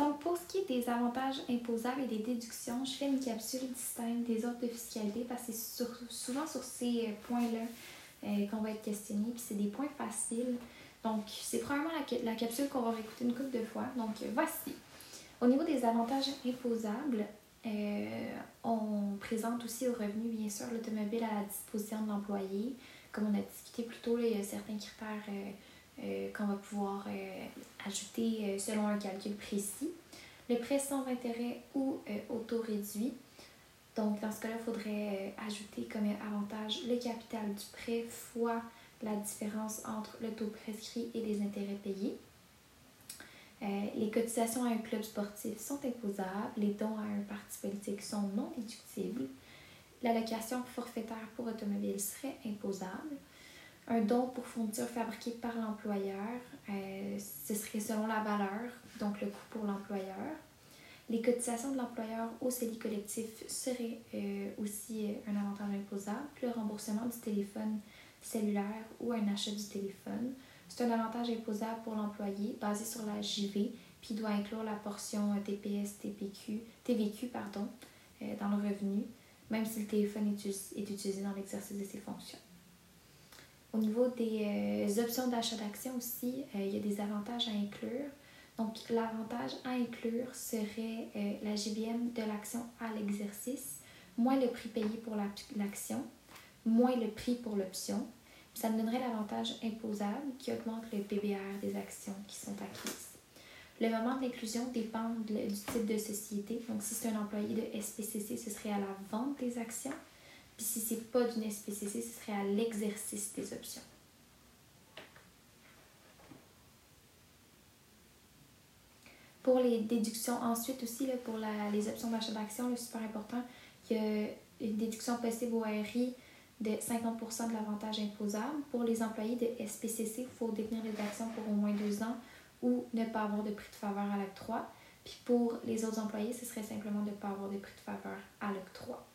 Donc, pour ce qui est des avantages imposables et des déductions, je fais une capsule distincte des autres de fiscalité parce que c'est souvent sur ces euh, points-là euh, qu'on va être questionné, puis c'est des points faciles. Donc, c'est probablement la, capsule qu'on va réécouter une couple de fois. Donc, voici. Au niveau des avantages imposables, euh, on présente aussi au revenu, bien sûr, l'automobile à la disposition de l'employé. Comme on a discuté plus tôt, il y a certains critères euh, qu'on va pouvoir euh, ajouter selon un calcul précis. Le prêt sans intérêt ou auto-réduit. Donc, dans ce cas-là, il faudrait ajouter comme avantage le capital du prêt fois la différence entre le taux prescrit et les intérêts payés. Euh, les cotisations à un club sportif sont imposables, les dons à un parti politique sont non déductibles, l'allocation forfaitaire pour automobile serait imposable, un don pour fourniture fabriquée par l'employeur, euh, ce serait selon la valeur, donc le coût pour l'employeur. Les cotisations de l'employeur au CELI collectif seraient euh, aussi un avantage imposable. Le remboursement du téléphone cellulaire ou un achat du téléphone c'est un avantage imposable pour l'employé basé sur la JV, puis doit inclure la portion euh, TPS, TPQ, TVQ pardon, euh, dans le revenu, même si le téléphone est, utilisé dans l'exercice de ses fonctions. Au niveau des euh, options d'achat d'actions aussi, il y a des avantages à inclure. Donc, l'avantage à inclure serait la JVM de l'action à l'exercice, moins le prix payé pour l'action, moins le prix pour l'option, ça me donnerait l'avantage imposable qui augmente le PBR des actions qui sont acquises. Le moment de l'inclusion dépend du type de société. Donc, si c'est un employé de SPCC, ce serait à la vente des actions. Puis si c'est pas d'une SPCC, ce serait à l'exercice des options. Pour les déductions ensuite aussi, là, pour les options d'achat d'actions, c'est super important, il y a une déduction possible au RI de 50% de l'avantage imposable. Pour les employés de SPCC, il faut détenir les actions pour au moins deux ans ou ne pas avoir de prix de faveur à l'octroi. Puis pour les autres employés, ce serait simplement de ne pas avoir de prix de faveur à l'octroi.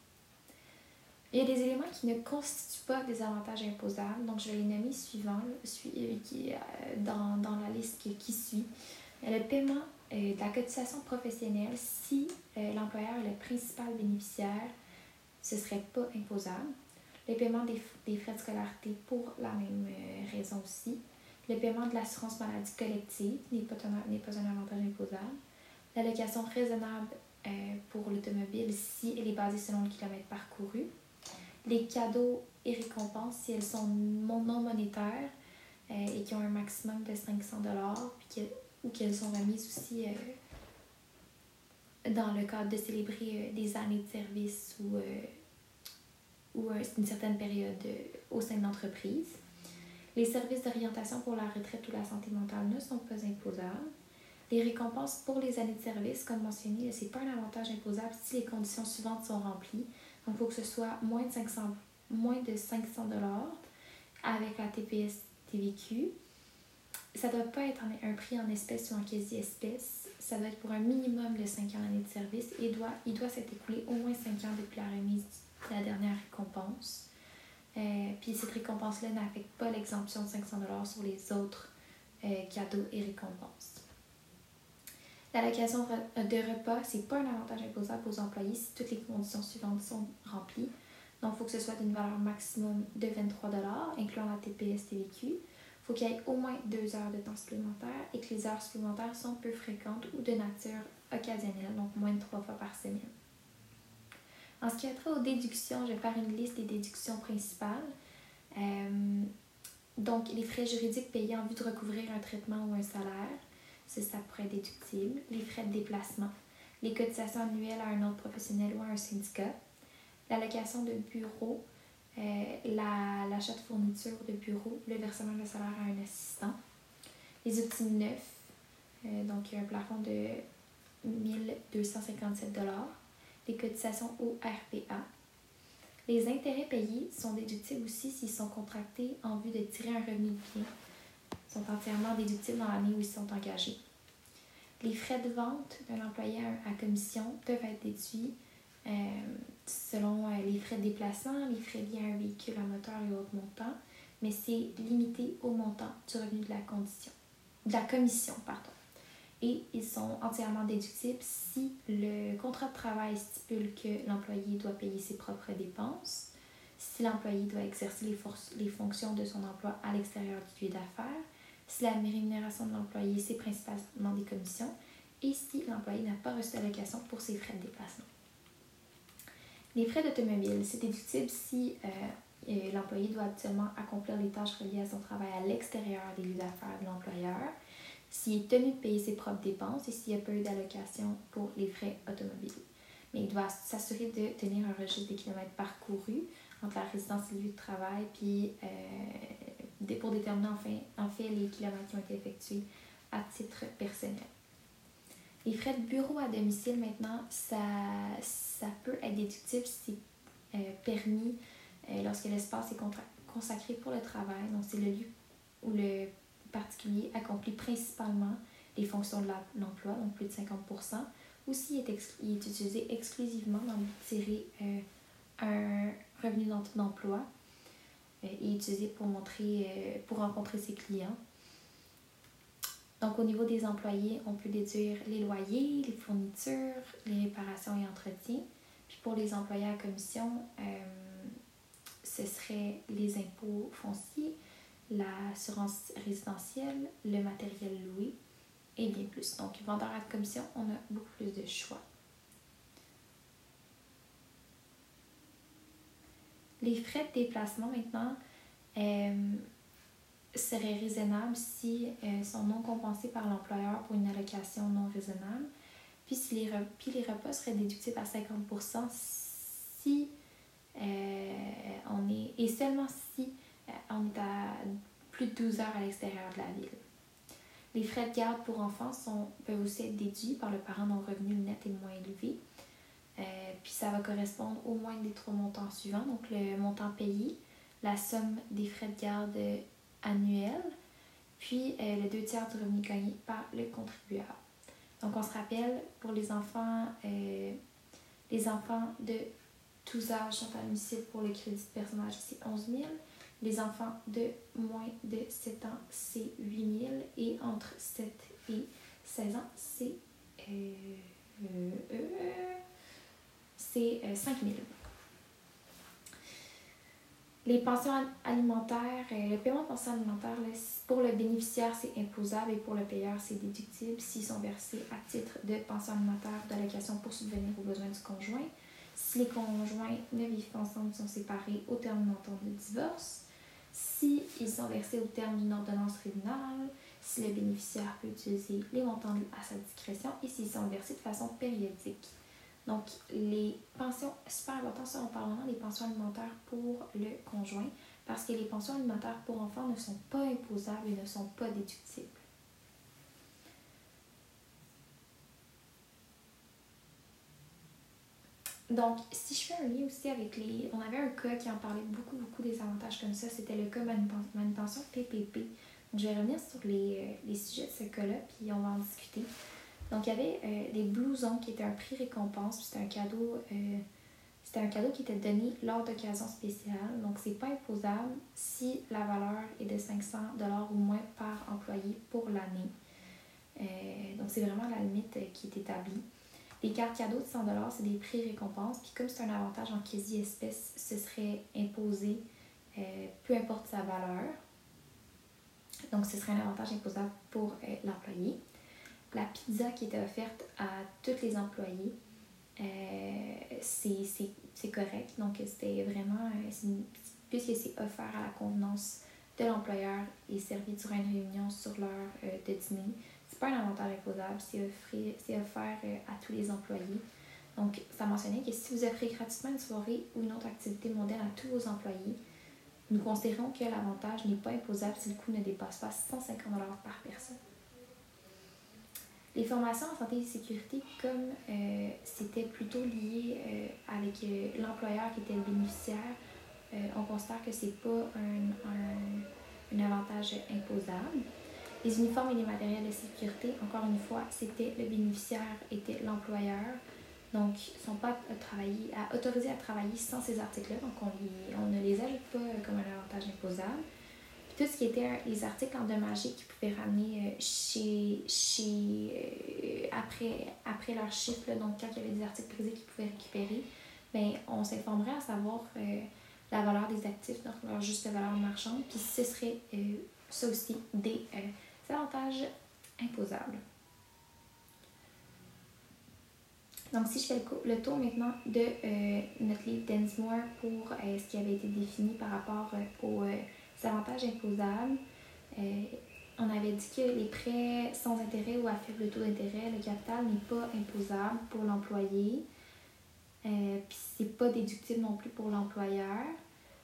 Il y a des éléments qui ne constituent pas des avantages imposables, donc je vais les nommer suivants euh, qui, euh, dans, dans, la liste qui, suit. Le paiement euh, de la cotisation professionnelle, si l'employeur est le principal bénéficiaire, ce ne serait pas imposable. Le paiement des, frais de scolarité pour la même raison aussi. Le paiement de l'assurance maladie collective n'est pas, pas, un avantage imposable. L'allocation raisonnable pour l'automobile si elle est basée selon le kilomètre parcouru. Les cadeaux et récompenses si elles sont non monétaires euh, et qui ont un maximum de 500 ou qu'elles sont remises aussi dans le cadre de célébrer des années de service ou ou une certaine période euh, au sein de l'entreprise. Les services d'orientation pour la retraite ou la santé mentale ne sont pas imposables. Les récompenses pour les années de service, comme mentionné, ce n'est pas un avantage imposable si les conditions suivantes sont remplies. Donc, il faut que ce soit moins de 500 moins de 500 avec la TPS TVQ. Ça ne doit pas être un prix en espèces ou en quasi-espèces. Ça doit être pour un minimum de 5 ans d'année de service et doit, il doit s'être écoulé au moins 5 ans depuis la remise la dernière récompense. Euh, puis cette récompense-là n'affecte pas l'exemption de 500 sur les autres euh, cadeaux et récompenses. L'allocation de repas, c'est pas un avantage imposable aux employés si toutes les conditions suivantes sont remplies. Donc, il faut que ce soit d'une valeur maximum de 23 incluant la TPS TVQ. Il faut qu'il y ait au moins deux heures de temps supplémentaire et que les heures supplémentaires sont peu fréquentes ou de nature occasionnelle, donc moins de trois fois par semaine. En ce qui a trait aux déductions, je vais faire une liste des déductions principales. Euh, donc, les frais juridiques payés en vue de recouvrir un traitement ou un salaire, ça, ça pourrait être déductible. Les frais de déplacement, les cotisations annuelles à un autre professionnel ou à un syndicat, l'allocation de bureau, euh, l'achat de fournitures de bureau, le versement de salaire à un assistant, les outils neufs, euh, donc un plafond de 1257 les cotisations au RPA. Les intérêts payés sont déductibles aussi s'ils sont contractés en vue de tirer un revenu de bien. Sont entièrement déductibles dans l'année où ils sont engagés. Les frais de vente d'un employé à commission peuvent être déduits euh, selon euh, les frais de déplacement, les frais liés à un véhicule à moteur et autres montants, mais c'est limité au montant du revenu de la condition, de la commission, pardon. et ils sont entièrement déductibles si le contrat de travail stipule que l'employé doit payer ses propres dépenses, si l'employé doit exercer les fonctions de son emploi à l'extérieur du lieu d'affaires, si la rémunération de l'employé c'est principalement des commissions et si l'employé n'a pas reçu d'allocation pour ses frais de déplacement. Les frais d'automobile, c'est déductible si euh, euh, l'employé doit actuellement accomplir les tâches reliées à son travail à l'extérieur des lieux d'affaires de l'employeur, s'il est tenu de payer ses propres dépenses et s'il n'y a pas eu d'allocation pour les frais automobiles. Mais il doit s'assurer de tenir un registre des kilomètres parcourus entre la résidence et le lieu de travail, puis euh, pour déterminer enfin, en fait les kilomètres qui ont été effectués à titre personnel. Les frais de bureau à domicile, maintenant, ça, ça peut être déductible si c'est euh, permis euh, lorsque l'espace est consacré pour le travail. Donc, c'est le lieu où le particulier accomplit principalement les fonctions de l'emploi, donc plus de 50% ou s'il est, utilisé exclusivement dans le tirer euh, un revenu d'emploi et utilisé pour, montrer, pour rencontrer ses clients. Donc, au niveau des employés, on peut déduire les loyers, les fournitures, les réparations et entretiens. Puis pour les employés à commission, euh, ce serait les impôts fonciers, l'assurance résidentielle, le matériel loué et bien plus. Donc, vendeur à commission, on a beaucoup plus de choix. Les frais de déplacement maintenant, euh, serait raisonnable si euh, sont non compensés par l'employeur pour une allocation non raisonnable. Puis, les, repas seraient déductibles à 50% si euh, on est. et seulement si euh, on est à plus de 12 heures à l'extérieur de la ville. Les frais de garde pour enfants peuvent aussi être déduits par le parent dont le revenu net est moins élevé. Puis ça va correspondre au moins des trois montants suivants. Donc le montant payé, la somme des frais de garde annuel, puis euh, le deux tiers du revenu gagné par le contribuable. Donc on se rappelle, pour les enfants, euh, les enfants de tous âges sont admissibles pour le crédit de personnage, c'est 11 000. Les enfants de moins de 7 ans, c'est 8 000. Et entre 7 et 16 ans, c'est euh, c'est 5 000. Les pensions alimentaires, euh, le paiement de pensions alimentaires, pour le bénéficiaire, c'est imposable et pour le payeur, c'est déductible s'ils sont versés à titre de pension alimentaire d'allocation pour subvenir aux besoins du conjoint. Si les conjoints ne vivent pas ensemble, sont séparés au terme d'un entente de divorce. Si ils sont versés au terme d'une ordonnance tribunal, si le bénéficiaire peut utiliser les montants à sa discrétion et s'ils sont versés de façon périodique. Donc, les pensions, super important, ça, on parle vraiment des pensions alimentaires pour le conjoint, parce que les pensions alimentaires pour enfants ne sont pas imposables et ne sont pas déductibles. Donc, si je fais un lien aussi avec les... On avait un cas qui en parlait beaucoup, beaucoup des avantages comme ça, c'était le cas manutention PPP. Donc, je vais revenir sur les, euh, les sujets de ce cas-là, puis on va en discuter. Donc, il y avait euh, des blousons qui étaient un prix récompense, c'était un cadeau. Euh, c'était un cadeau qui était donné lors d'occasions spéciales. Donc, c'est pas imposable si la valeur est de 500 ou moins par employé pour l'année. Euh, donc, c'est vraiment la limite qui est établie. Les cartes cadeaux de 100 c'est des prix récompenses. Puis, comme c'est un avantage en quasi-espèce, ce serait imposé peu importe sa valeur. Donc, ce serait un avantage imposable pour l'employé la pizza qui était offerte à tous les employés, euh, c'est correct. Donc, c'était vraiment, euh, puisque c'est offert à la convenance de l'employeur et servi durant une réunion sur l'heure euh, de dîner, c'est pas un avantage imposable, c'est offert à tous les employés. Donc, ça mentionnait que si vous offrez gratuitement une soirée ou une autre activité mondaine à tous vos employés, nous considérons que l'avantage n'est pas imposable si le coût ne dépasse pas 150 par personne. Les formations en santé et sécurité, comme euh, c'était plutôt lié euh, avec euh, l'employeur qui était le bénéficiaire, on considère que c'est pas un, un, avantage imposable. Les uniformes et les matériels de sécurité, encore une fois, c'était le bénéficiaire était l'employeur. Donc, ils sont pas autorisés à travailler sans ces articles-là, donc on, on ne les ajoute pas comme un avantage imposable. Tout ce qui était les articles endommagés qui pouvaient ramener chez, chez après, après leur chiffre, donc quand il y avait des articles brisés qu'ils pouvaient récupérer, ben, on s'informerait à savoir la valeur des actifs, donc leur juste valeur marchande, puis ce serait ça aussi des avantages imposables. Donc, si je fais le, tour maintenant de euh, notre livre Densmore pour euh, ce qui avait été défini par rapport euh, aux avantages imposables, on avait dit que les prêts sans intérêt ou à faible taux d'intérêt, le capital n'est pas imposable pour l'employé. Puis c'est pas déductible non plus pour l'employeur.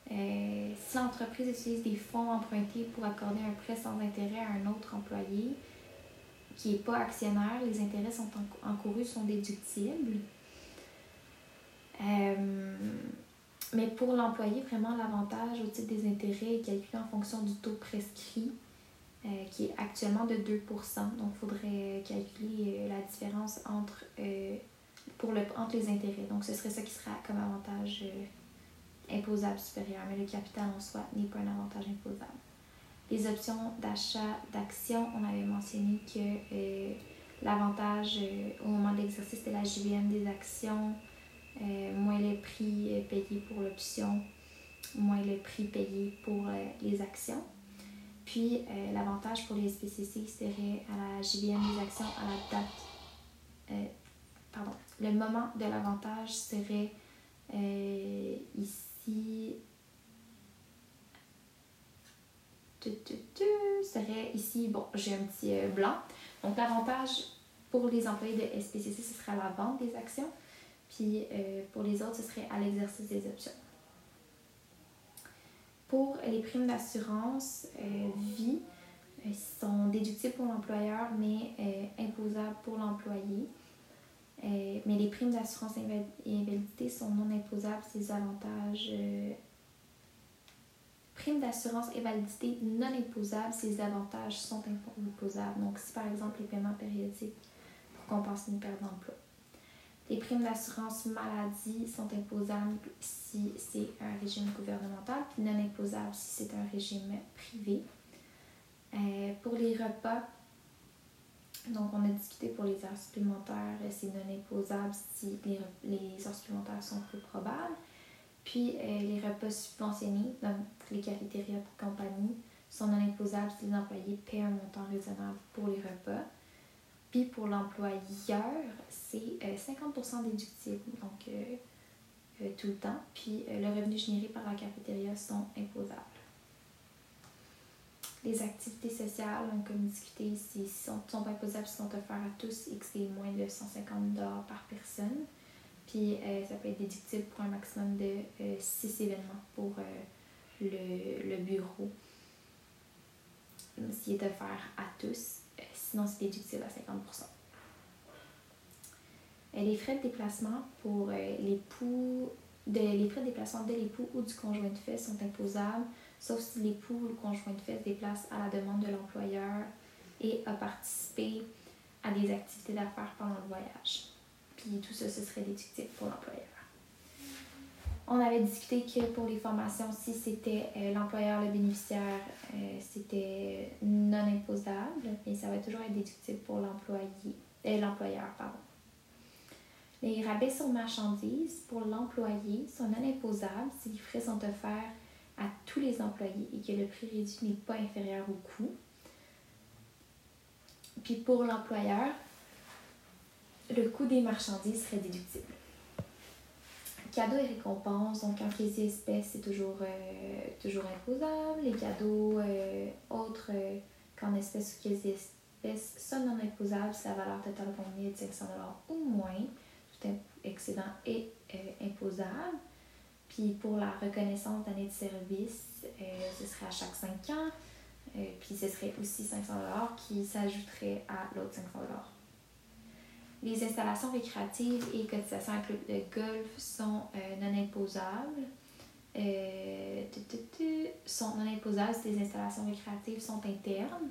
si l'entreprise utilise des fonds empruntés pour accorder un prêt sans intérêt à un autre employé, qui n'est pas actionnaire, les intérêts sont encourus sont déductibles. Euh, mais pour l'employé, vraiment, l'avantage au titre des intérêts est calculé en fonction du taux prescrit, euh, qui est actuellement de 2% Donc, il faudrait calculer euh, la différence entre, pour le, entre les intérêts. Donc, ce serait ça qui serait comme avantage imposable supérieur. Mais le capital en soi n'est pas un avantage imposable. Les options d'achat d'actions, on avait mentionné que euh, l'avantage euh, au moment de l'exercice, c'était la JVM des actions, euh, moins le prix payé pour l'option, moins le prix payé pour les actions. Puis l'avantage pour les SPCC serait à la JVM des actions à la date. pardon. Le moment de l'avantage serait ici serait ici, bon, j'ai un petit euh, blanc. Donc, l'avantage pour les employés de SPCC, ce serait à la vente des actions. Puis, euh, pour les autres, ce serait à l'exercice des options. Pour les primes d'assurance euh, vie, ils sont déductibles pour l'employeur, mais imposables pour l'employé. mais les primes d'assurance et invalidité sont non imposables, ces avantages Prime d'assurance et validité non imposables, ces avantages sont imposables. Donc, si par exemple les paiements périodiques pour compenser une perte d'emploi. Les primes d'assurance maladie sont imposables si c'est un régime gouvernemental, puis non imposables si c'est un régime privé. Euh, pour les repas, donc on a discuté pour les heures supplémentaires, c'est non imposable si les, heures supplémentaires sont peu probables. Puis euh, les repas subventionnés, donc les cafétérias de compagnie, sont non imposables si les employés paient un montant raisonnable pour les repas. Puis pour l'employeur, c'est 50% euh, déductible, donc euh, tout le temps. Puis le revenu généré par la cafétéria sont imposables. Les activités sociales, comme discuté, sont, sont imposables si sont offertes à tous et que c'est moins de 150 par personne. Puis euh, ça peut être déductible pour un maximum de 6 euh, événements pour euh, le, le, bureau. S'il est offert à tous, sinon c'est déductible à 50 Les frais de déplacement pour l'époux, de, les frais de déplacement de l'époux ou du conjoint de fait sont imposables, sauf si l'époux ou le conjoint de fait se déplace à la demande de l'employeur et a participé à des activités d'affaires pendant le voyage. Puis tout ça, ce serait déductible pour l'employeur. On avait discuté que pour les formations, si c'était euh, l'employeur, le bénéficiaire, euh, c'était non imposable, mais ça va toujours être déductible pour euh, l'employeur. Pardon. Les rabais sur marchandises pour l'employé sont non imposables si les frais sont offerts à tous les employés et que le prix réduit n'est pas inférieur au coût. Puis pour l'employeur, le coût des marchandises serait déductible. Cadeaux et récompenses, donc en et espèces, c'est toujours, euh, toujours imposable. Les cadeaux euh, autres euh, qu'en espèces ou et espèces sont non imposables si la valeur totale convenue de 500 ou moins. Tout excédent est imposable. Puis pour la reconnaissance d'année de service, ce serait à chaque 5 ans. puis ce serait aussi 500 qui s'ajouterait à l'autre 500 les installations récréatives et cotisations à club de golf sont euh, non imposables. Euh, sont non imposables si les installations récréatives sont internes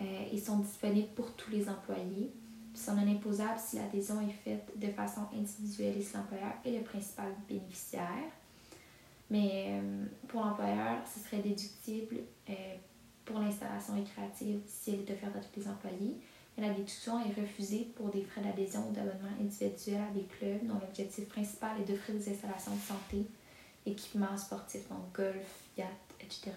euh, et sont disponibles pour tous les employés. Ils sont non imposables si l'adhésion est faite de façon individuelle et si l'employeur est le principal bénéficiaire. Mais euh, pour l'employeur, ce serait déductible euh, pour l'installation récréative si elle est offerte à tous les employés. La déduction est refusée pour des frais d'adhésion ou d'abonnement individuel à des clubs dont l'objectif principal est d'offrir des installations de santé, équipements sportifs, donc golf, yacht, etc.